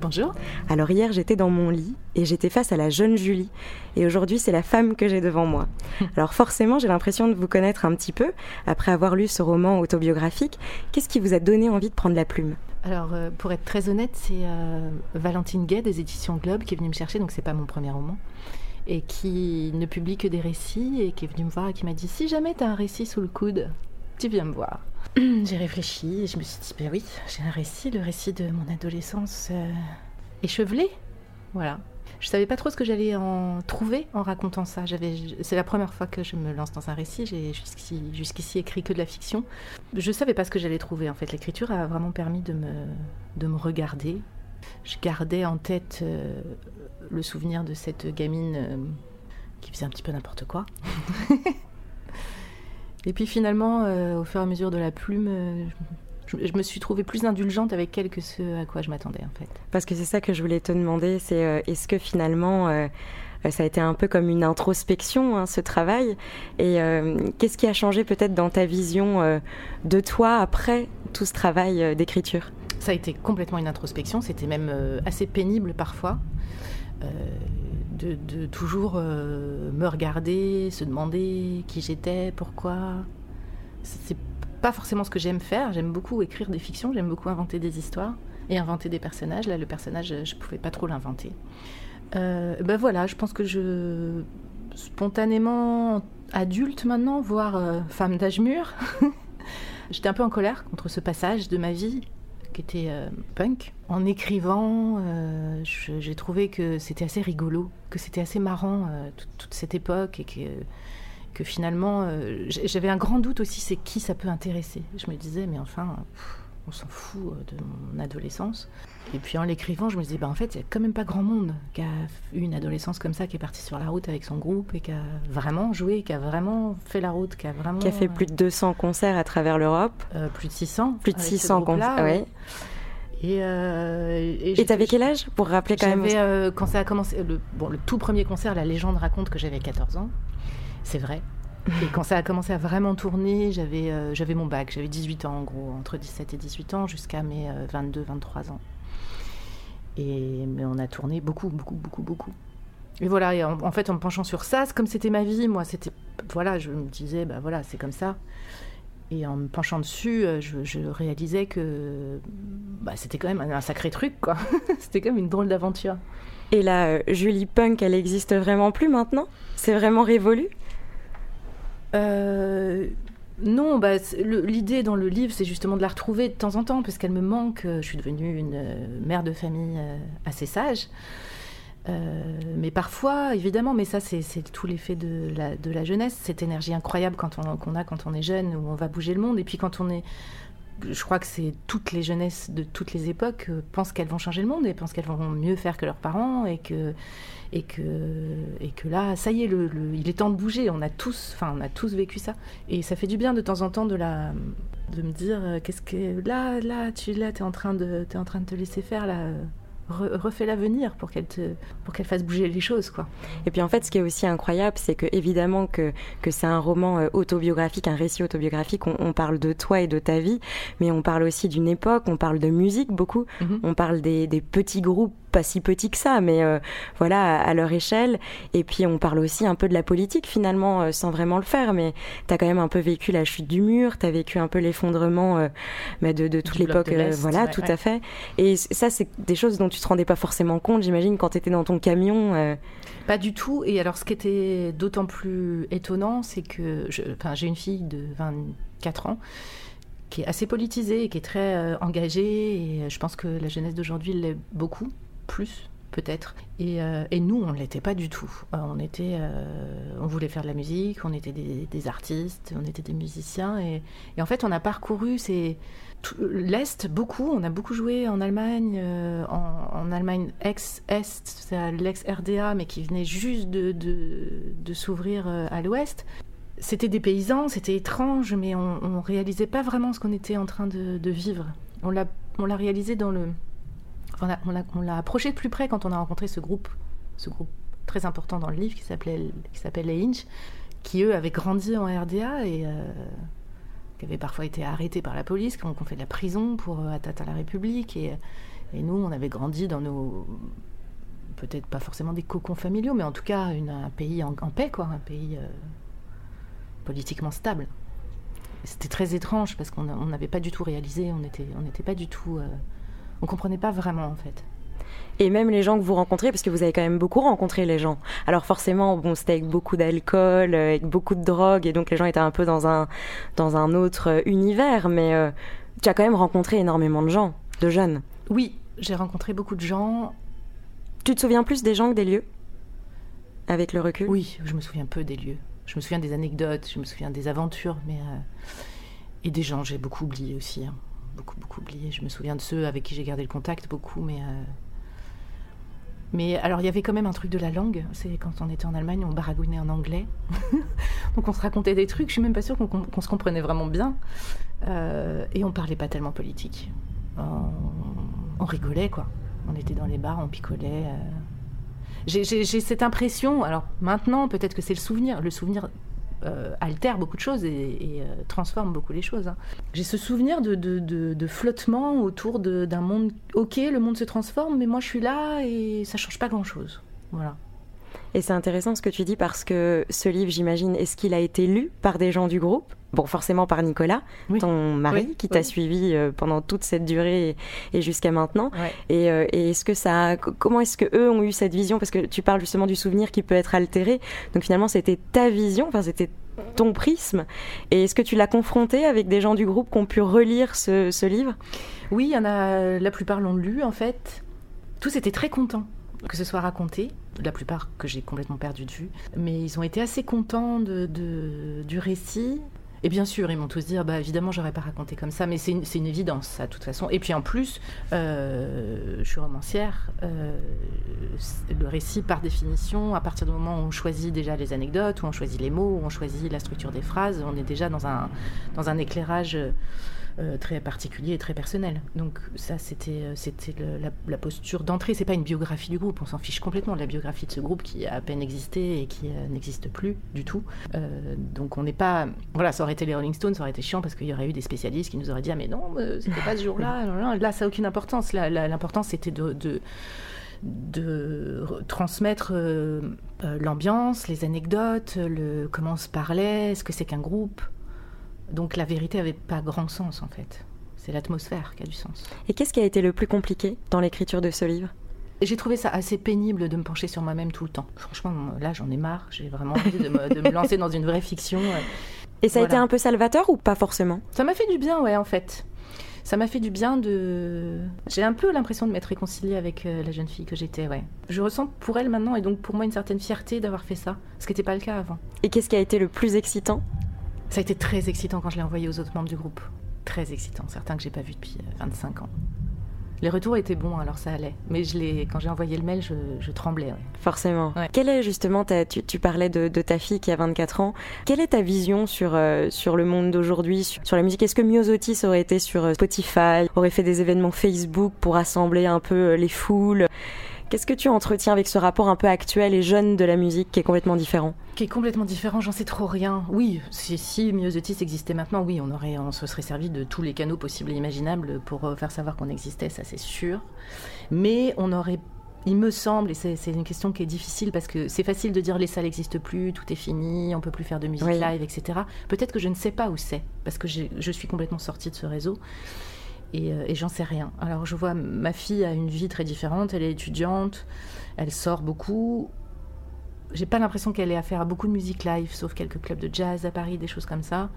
Bonjour. Alors hier j'étais dans mon lit et j'étais face à la jeune Julie et aujourd'hui c'est la femme que j'ai devant moi. Alors forcément j'ai l'impression de vous connaître un petit peu après avoir lu ce roman autobiographique. Qu'est-ce qui vous a donné envie de prendre la plume? Alors, euh, pour être très honnête, c'est euh, Valentine Gay des éditions Globe qui est venue me chercher, donc c'est pas mon premier roman, et qui ne publie que des récits, et qui est venue me voir et qui m'a dit Si jamais tu as un récit sous le coude, tu viens me voir. j'ai réfléchi et je me suis dit, ben oui, j'ai un récit, le récit de mon adolescence euh, échevelée. Voilà. Je savais pas trop ce que j'allais en trouver en racontant ça. C'est la première fois que je me lance dans un récit. J'ai jusqu'ici, jusqu'ici écrit que de la fiction. Je savais pas ce que j'allais trouver. En fait, l'écriture a vraiment permis de me, de me regarder. Je gardais en tête euh, le souvenir de cette gamine euh, qui faisait un petit peu n'importe quoi. Et puis finalement, euh, au fur et à mesure de la plume, euh, je, me suis trouvée plus indulgente avec elle que ce à quoi je m'attendais en fait. Parce que c'est ça que je voulais te demander, c'est euh, est-ce que finalement ça a été un peu comme une introspection, hein, ce travail? Et qu'est-ce qui a changé peut-être dans ta vision de toi après tout ce travail d'écriture? Ça a été complètement une introspection, c'était même assez pénible parfois de, toujours euh, me regarder, se demander qui j'étais, pourquoi. C'est pas forcément ce que j'aime faire. J'aime beaucoup écrire des fictions, j'aime beaucoup inventer des histoires et inventer des personnages. Là, le personnage, je pouvais pas trop l'inventer. Euh, ben voilà, je pense que je spontanément adulte maintenant, voire euh, femme d'âge mûr. J'étais un peu en colère contre ce passage de ma vie qui était euh, punk. En écrivant, euh, j'ai trouvé que c'était assez rigolo, que c'était assez marrant euh, toute, cette époque et que, que finalement, j'avais un grand doute aussi, c'est qui ça peut intéresser. Je me disais, mais enfin, on s'en fout de mon adolescence. Et puis en l'écrivant, je me disais, bah, en fait, il n'y a quand même pas grand monde qui a eu une adolescence comme ça, qui est parti sur la route avec son groupe et qui a vraiment joué, qui a vraiment fait la route, qui a vraiment. Qui a fait plus de 200 concerts à travers l'Europe. Euh, plus de 600. Plus de 600 concerts, oui. Et euh, et t'avais quel âge pour rappeler quand même euh, quand ça a commencé le, bon, le tout premier concert, la légende raconte que j'avais 14 ans. C'est vrai. Et quand ça a commencé à vraiment tourner, j'avais euh, mon bac, j'avais 18 ans en gros, entre 17 et 18 ans jusqu'à mes 22, 23 ans. Et mais on a tourné beaucoup, beaucoup, beaucoup, beaucoup. Et voilà, en, fait, en me penchant sur ça, comme c'était ma vie, moi, c'était. Voilà, je me disais, bah voilà, c'est comme ça. Et en me penchant dessus, euh, je, réalisais que bah, c'était quand même un, sacré truc, quoi. c'était quand même une drôle d'aventure. Et la euh, Julie Punk, elle existe vraiment plus maintenant? C'est vraiment révolu? Euh, non, bah, l'idée dans le livre, c'est justement de la retrouver de temps en temps, parce qu'elle me manque. Je suis devenue une euh, mère de famille euh, assez sage. Mais parfois, évidemment, mais ça, c'est tout l'effet de la, de la jeunesse, cette énergie incroyable qu'on a quand on est jeune, où on va bouger le monde. Et puis quand on est je crois que c'est toutes les jeunesses de toutes les époques euh, pensent qu'elles vont changer le monde et pensent qu'elles vont mieux faire que leurs parents et que et que et que là ça y est le, il est temps de bouger. On a tous enfin on a tous vécu ça. Et ça fait du bien de temps en temps de la de me dire euh, qu'est-ce que là là tu là es en train de es en train de te laisser faire là refais l'avenir pour qu'elle pour qu'elle fasse bouger les choses quoi. Et puis en fait ce qui est aussi incroyable c'est que évidemment que que c'est un roman euh, autobiographique, un récit autobiographique, on, parle de toi et de ta vie, mais on parle aussi d'une époque, on parle de musique beaucoup, mhm. on parle des, des petits groupes pas si petit que ça, mais euh, voilà, à, leur échelle. Et puis on parle aussi un peu de la politique finalement, euh, sans vraiment le faire, mais tu as quand même un peu vécu la chute du mur, tu as vécu un peu l'effondrement euh, bah, de, de, toute l'époque. voilà, tout à fait. Et ça, c'est des choses dont tu te rendais pas forcément compte, j'imagine, quand tu étais dans ton camion. Pas du tout. Et alors, ce qui était d'autant plus étonnant, c'est que j'ai une fille de 24 ans qui est assez politisée et qui est très engagée. Et je pense que la jeunesse d'aujourd'hui l'est beaucoup plus peut-être. Et, et, nous, on ne l'était pas du tout. on était, on voulait faire de la musique, on était des, artistes, on était des musiciens, et, en fait, on a parcouru ces l'Est, beaucoup. On a beaucoup joué en Allemagne, euh, en, Allemagne ex-Est, c'est l'ex-RDA, mais qui venait juste de, de, s'ouvrir euh, à l'Ouest. C'était des paysans, c'était étrange, mais on ne réalisait pas vraiment ce qu'on était en train de, vivre. On l'a réalisé dans le. On l'a approché de plus près quand on a rencontré ce groupe, ce groupe très important dans le livre qui s'appelle les Inch, qui eux avaient grandi en RDA et. Euh, qui avaient parfois été arrêtés par la police, qui ont, fait de la prison pour euh, atteinte à la République. Et, nous, on avait grandi dans nos. Peut-être pas forcément des cocons familiaux, mais en tout cas un pays en, paix, quoi, un pays euh, politiquement stable. C'était très étrange parce qu'on n'avait pas du tout réalisé, on n'était pas du tout. On comprenait pas vraiment en fait et même les gens que vous rencontrez, parce que vous avez quand même beaucoup rencontré les gens. Alors forcément, bon, c'était avec beaucoup d'alcool, euh, avec beaucoup de drogue, et donc les gens étaient un peu dans un, dans un autre euh, univers, mais euh, tu as quand même rencontré énormément de gens, de jeunes. Oui, j'ai rencontré beaucoup de gens. Tu te souviens plus des gens que des lieux? Avec le recul? Oui, je me souviens peu des lieux. Je me souviens des anecdotes, je me souviens des aventures, mais... Et des gens, j'ai beaucoup oublié aussi. Hein. Beaucoup, beaucoup oublié. Je me souviens de ceux avec qui j'ai gardé le contact, beaucoup, mais mais alors, il y avait quand même un truc de la langue. C'est quand on était en Allemagne, on baragouinait en anglais. Donc, on se racontait des trucs. Je suis même pas sûre qu'on se comprenait vraiment bien. Euh, et on parlait pas tellement politique. On, rigolait, quoi. On était dans les bars, on picolait. Euh. J'ai cette impression. Alors, maintenant, peut-être que c'est le souvenir. Le souvenir euh, altère beaucoup de choses et, euh, transforme beaucoup les choses. Hein. J'ai ce souvenir de, flottement autour d'un monde. Ok, le monde se transforme, mais moi je suis là et ça change pas grand-chose. Voilà. Et c'est intéressant ce que tu dis parce que ce livre, j'imagine, est-ce qu'il a été lu par des gens du groupe? Bon, forcément par Nicolas, ton mari, qui t'a suivi euh, pendant toute cette durée et, jusqu'à maintenant. Et, et est-ce que ça, comment est-ce que eux ont eu cette vision? Parce que tu parles justement du souvenir qui peut être altéré. Donc finalement, c'était ta vision, enfin c'était ton prisme. Et est-ce que tu l'as confronté avec des gens du groupe qui ont pu relire ce, livre? Oui, il y en a, la plupart l'ont lu en fait. Tous étaient très contents que ce soit raconté, la plupart que j'ai complètement perdu de vue, mais ils ont été assez contents de, du récit. Et bien sûr, ils m'ont tous dit, ah bah évidemment, j'aurais pas raconté comme ça, mais c'est une, évidence, ça, de toute façon. Et puis en plus, euh, je suis romancière. Euh, le récit, par définition, à partir du moment où on choisit déjà les anecdotes, où on choisit les mots, où on choisit la structure des phrases, on est déjà dans un, dans un éclairage euh, très particulier et très personnel. Donc ça, c'était euh, c'était la, posture d'entrée. C'est pas une biographie du groupe. On s'en fiche complètement de la biographie de ce groupe qui a à peine existé et qui euh, n'existe plus du tout. donc on n'est pas voilà, ça aurait été les Rolling Stones, ça aurait été chiant parce qu'il y aurait eu des spécialistes qui nous auraient dit ah mais non, c'était pas ce jour-là. Là, ça a aucune importance. L'importance c'était de, de de transmettre l'ambiance, les anecdotes, le, comment on se parlait, ce que c'est qu'un groupe? Donc la vérité n'avait pas grand sens en fait. C'est l'atmosphère qui a du sens. Et qu'est-ce qui a été le plus compliqué dans l'écriture de ce livre? J'ai trouvé ça assez pénible de me pencher sur moi-même tout le temps. Franchement, là, j'en ai marre. J'ai vraiment envie de me, lancer dans une vraie fiction. Et ça a été un peu salvateur ou pas forcément? Ça m'a fait du bien, ouais, en fait. Ça m'a fait du bien de. J'ai un peu l'impression de m'être réconciliée avec euh, la jeune fille que j'étais, ouais. Je ressens pour elle maintenant, et donc pour moi, une certaine fierté d'avoir fait ça, ce qui n'était pas le cas avant. Et qu'est-ce qui a été le plus excitant? Ça a été très excitant quand je l'ai envoyé aux autres membres du groupe. Très excitant, certains que j'ai pas vus depuis 25 euh, ans. Les retours étaient bons, alors ça allait. Mais je quand j'ai envoyé le mail, je, tremblais. Forcément. Quelle est justement, tu, parlais de, ta fille qui a 24 ans. Quelle est ta vision sur, euh, sur le monde d'aujourd'hui, sur, la musique? Est-ce que Myosotis aurait été sur euh, Spotify, aurait fait des événements Facebook pour rassembler un peu les foules? Qu'est-ce que tu entretiens avec ce rapport un peu actuel et jeune de la musique qui est complètement différent? Qui est complètement différent, j'en sais trop rien. Oui, si, si Myosotis existait maintenant, oui, on, aurait, on se serait servi de tous les canaux possibles et imaginables pour euh, faire savoir qu'on existait, ça c'est sûr. Mais on aurait il me semble, et c'est une question qui est difficile parce que c'est facile de dire les salles n'existent plus, tout est fini, on peut plus faire de musique live, etc. Peut-être que je ne sais pas où c'est parce que je suis complètement sortie de ce réseau. Euh, et, j'en sais rien. Alors je vois ma fille a une vie très différente, elle est étudiante, elle sort beaucoup. J'ai pas l'impression qu'elle ait affaire à beaucoup de musique live, sauf quelques clubs de jazz à Paris, des choses comme ça.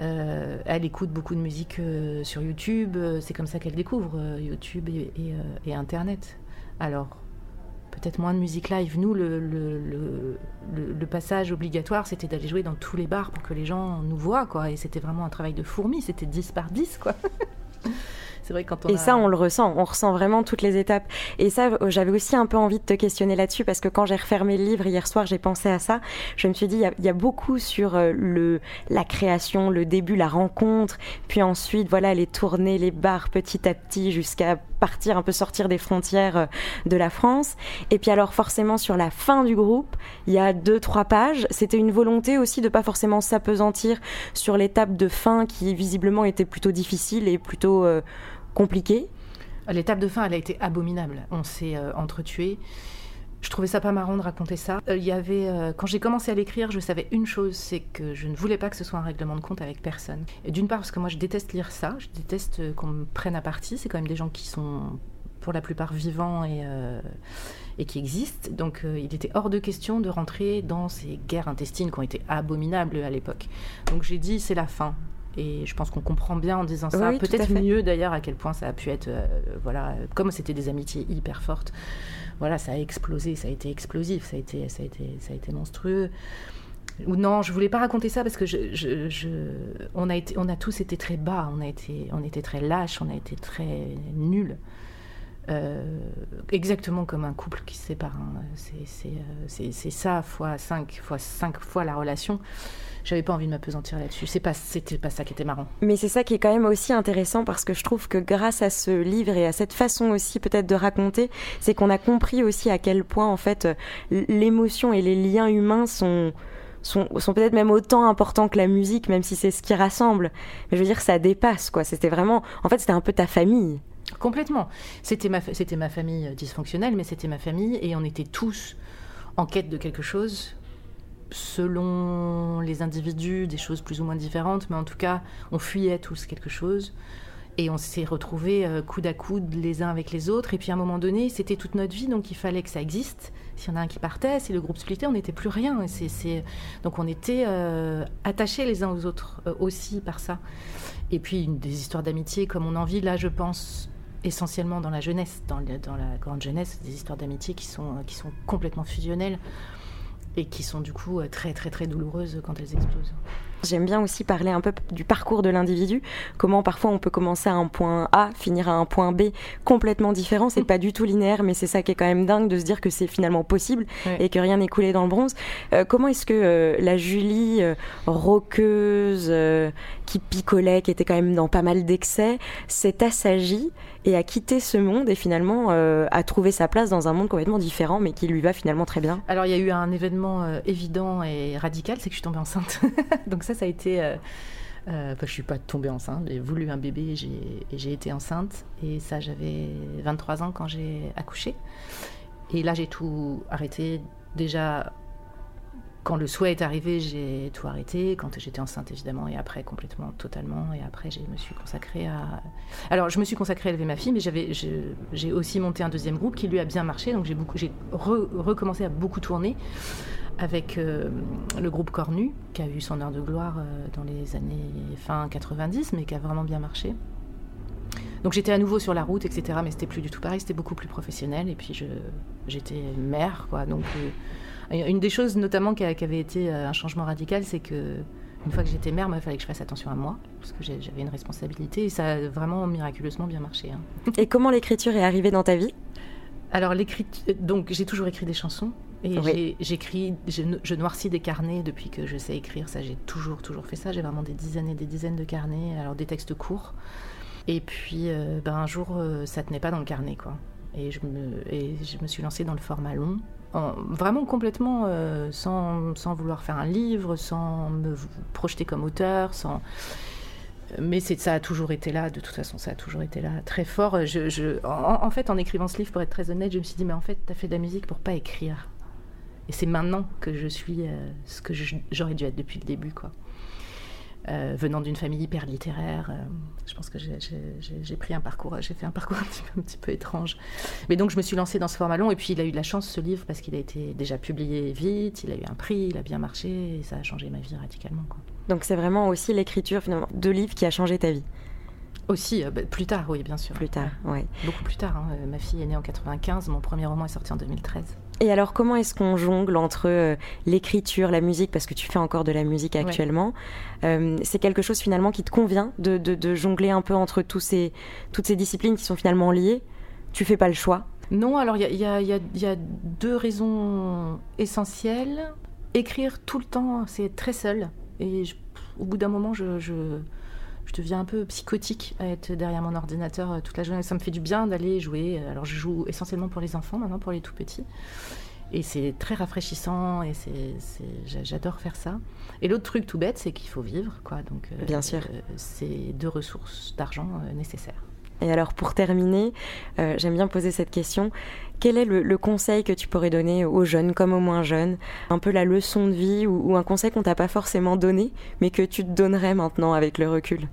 Euh, elle écoute beaucoup de musique euh, sur YouTube, c'est comme ça qu'elle découvre YouTube et, Internet. Alors, peut-être moins de musique live. Nous, le, le, le, passage obligatoire, c'était d'aller jouer dans tous les bars pour que les gens nous voient, quoi. Et c'était vraiment un travail de fourmi, c'était 10 par 10, quoi. C'est vrai quand on Et ça, on le ressent. On ressent vraiment toutes les étapes. Et ça, euh, j'avais aussi un peu envie de te questionner là-dessus parce que quand j'ai refermé le livre hier soir, j'ai pensé à ça. Je me suis dit, il y, a beaucoup sur euh, le, la création, le début, la rencontre, puis ensuite, voilà, les tournées, les bars petit à petit jusqu'à partir un peu sortir des frontières euh, de la France. Et puis alors forcément sur la fin du groupe, il y a deux trois pages. C'était une volonté aussi de pas forcément s'apesantir sur l'étape de fin qui visiblement était plutôt difficile et plutôt compliqué L'étape de fin, elle a été abominable. On s'est euh, entretués. Je trouvais ça pas marrant de raconter ça. Euh, il y avait, euh, quand j'ai commencé à l'écrire, je savais une chose, c'est que je ne voulais pas que ce soit un règlement de compte avec personne. D'une part parce que moi je déteste lire ça, je déteste qu'on me prenne à partie. C'est quand même des gens qui sont pour la plupart vivants et, et qui existent. Donc il était hors de question de rentrer dans ces guerres intestines qui ont été abominables à l'époque. Donc j'ai dit c'est la fin. Et je pense qu'on comprend bien en disant ça. Peut-être mieux d'ailleurs à quel point ça a pu être, euh, voilà, comme c'était des amitiés hyper fortes. Voilà, ça a explosé, ça a été explosif, ça a été, ça a été, ça a été monstrueux. Ou non, je voulais pas raconter ça parce que je, je, on a été, on a tous été très bas, on a été, on était très lâches, on a été très nuls. Euh, exactement comme un couple qui se sépare. Hein. Euh, c'est ça fois 5 fois 5 fois la relation j'avais pas envie de m'apesantir là-dessus. C'est pas, c'était pas ça qui était marrant. Mais c'est ça qui est quand même aussi intéressant parce que je trouve que grâce à ce livre et à cette façon aussi peut-être de raconter, c'est qu'on a compris aussi à quel point en fait l'émotion et les liens humains sont sont, sont peut-être même autant importants que la musique, même si c'est ce qui rassemble. Mais je veux dire, ça dépasse, quoi. C'était vraiment, en fait, c'était un peu ta famille. Complètement. C'était ma, c'était ma famille dysfonctionnelle, mais c'était ma famille et on était tous en quête de quelque chose selon les individus, des choses plus ou moins différentes, mais en tout cas, on fuyait tous quelque chose. Et on s'est retrouvés euh, coude à coude les uns avec les autres. Et puis à un moment donné, c'était toute notre vie, donc il fallait que ça existe. S'il y en a un qui partait, si le groupe splittait, on n'était plus rien. Donc on était euh, attachés les uns aux autres euh, aussi par ça. Et puis des histoires d'amitié comme on en vit là, je pense essentiellement dans la jeunesse, dans, la grande jeunesse, des histoires d'amitié qui sont complètement fusionnelles et qui sont du coup euh, très très très douloureuses quand elles explosent. J'aime bien aussi parler un peu du parcours de l'individu, comment parfois on peut commencer à un point A, finir à un point B complètement différent. C'est pas du tout linéaire, mais c'est ça qui est quand même dingue de se dire que c'est finalement possible et que rien n'est coulé dans le bronze. Euh, comment est-ce que euh, la Julie roqueuse, qui picolait, qui était quand même dans pas mal d'excès, s'est assagie et a quitté ce monde et finalement euh, a trouvé sa place dans un monde complètement différent mais qui lui va finalement très bien. Alors il y a eu un événement euh, évident et radical, c'est que je suis tombée enceinte. Donc ça, ça a été... Euh, euh, je suis pas tombée enceinte, j'ai voulu un bébé et j'ai été enceinte. Et ça, j'avais 23 ans quand j'ai accouché. Et là, j'ai tout arrêté. Déjà, quand le souhait est arrivé, j'ai tout arrêté. Quand j'étais enceinte, évidemment, et après, complètement, totalement. Et après, je me suis consacrée à. Alors, je me suis consacrée à élever ma fille, mais j'ai aussi monté un deuxième groupe qui lui a bien marché. Donc, j'ai j'ai recommencé à beaucoup tourner avec euh, le groupe Cornu, qui a eu son heure de gloire euh, dans les années fin 90, mais qui a vraiment bien marché. Donc j'étais à nouveau sur la route, etc. Mais c'était plus du tout pareil, c'était beaucoup plus professionnel. Et puis j'étais mère, quoi. Donc euh, une des choses notamment qui, avait été euh, un changement radical, c'est que une fois que j'étais mère, il fallait que je fasse attention à moi, parce que j'avais une responsabilité, et ça a vraiment miraculeusement bien marché. Hein. Et comment l'écriture est arrivée dans ta vie? Alors donc j'ai toujours écrit des chansons, et j'écris, je, noircis des carnets depuis que je sais écrire, ça j'ai toujours, toujours fait ça, j'ai vraiment des dizaines et des dizaines de carnets, alors des textes courts, et puis euh, ben, un jour euh, ça tenait pas dans le carnet, quoi. Et je, me, et je me suis lancée dans le format long, vraiment complètement euh, sans, sans, vouloir faire un livre, sans me projeter comme auteur, sans... Mais ça a toujours été là, de toute façon, ça a toujours été là, très fort. Je, je... En, fait, en écrivant ce livre, pour être très honnête, je me suis dit, mais en fait, tu as fait de la musique pour pas écrire. Et c'est maintenant que je suis euh, ce que j'aurais dû être depuis le début, quoi. Euh, venant d'une famille hyper littéraire, euh, je pense que j'ai pris un parcours, j'ai fait un parcours un petit, peu, étrange. Mais donc je me suis lancée dans ce format long et puis il a eu de la chance ce livre parce qu'il a été déjà publié vite, il a eu un prix, il a bien marché et ça a changé ma vie radicalement. Donc c'est vraiment aussi l'écriture finalement de livres qui a changé ta vie. Aussi, bah, plus tard, oui, bien sûr. Plus tard, oui. Beaucoup plus tard. Hein. Ma fille est née en 95, mon premier roman est sorti en 2013. Et alors, comment est-ce qu'on jongle entre l'écriture, la musique, parce que tu fais encore de la musique actuellement C'est quelque chose finalement qui te convient de, de, jongler un peu entre tous ces, toutes ces disciplines qui sont finalement liées? Tu fais pas le choix? Non, alors il y, y a, deux raisons essentielles. Écrire tout le temps, c'est très seul. Et au bout d'un moment, je, je, deviens un peu psychotique à être derrière mon ordinateur euh, toute la journée. Ça me fait du bien d'aller jouer. Alors je joue essentiellement pour les enfants maintenant, pour les tout petits. Et c'est très rafraîchissant et c'est, j'adore faire ça. Et l'autre truc tout bête, c'est qu'il faut vivre. Quoi. Donc, euh, Bien sûr. Euh, c'est deux ressources d'argent nécessaires. Et alors pour terminer, euh, j'aime bien poser cette question. Quel est le, conseil que tu pourrais donner aux jeunes comme aux moins jeunes? Un peu la leçon de vie ou, un conseil qu'on t'a pas forcément donné, mais que tu te donnerais maintenant avec le recul?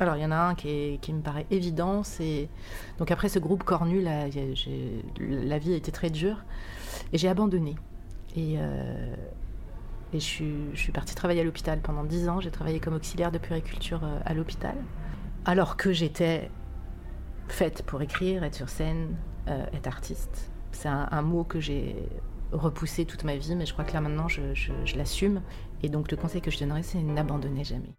Alors, il y en a un qui, me paraît évident, c'est... Donc après ce groupe cornu, la vie a été très dure, et j'ai abandonné. Et, euh, je, suis, partie travailler à l'hôpital pendant dix ans, j'ai travaillé comme auxiliaire de puriculture euh, à l'hôpital, alors que j'étais faite pour écrire, être sur scène, euh, être artiste. C'est un, mot que j'ai repoussé toute ma vie, mais je crois que là maintenant je, je l'assume. Et donc le conseil que je donnerais, c'est n'abandonnez jamais.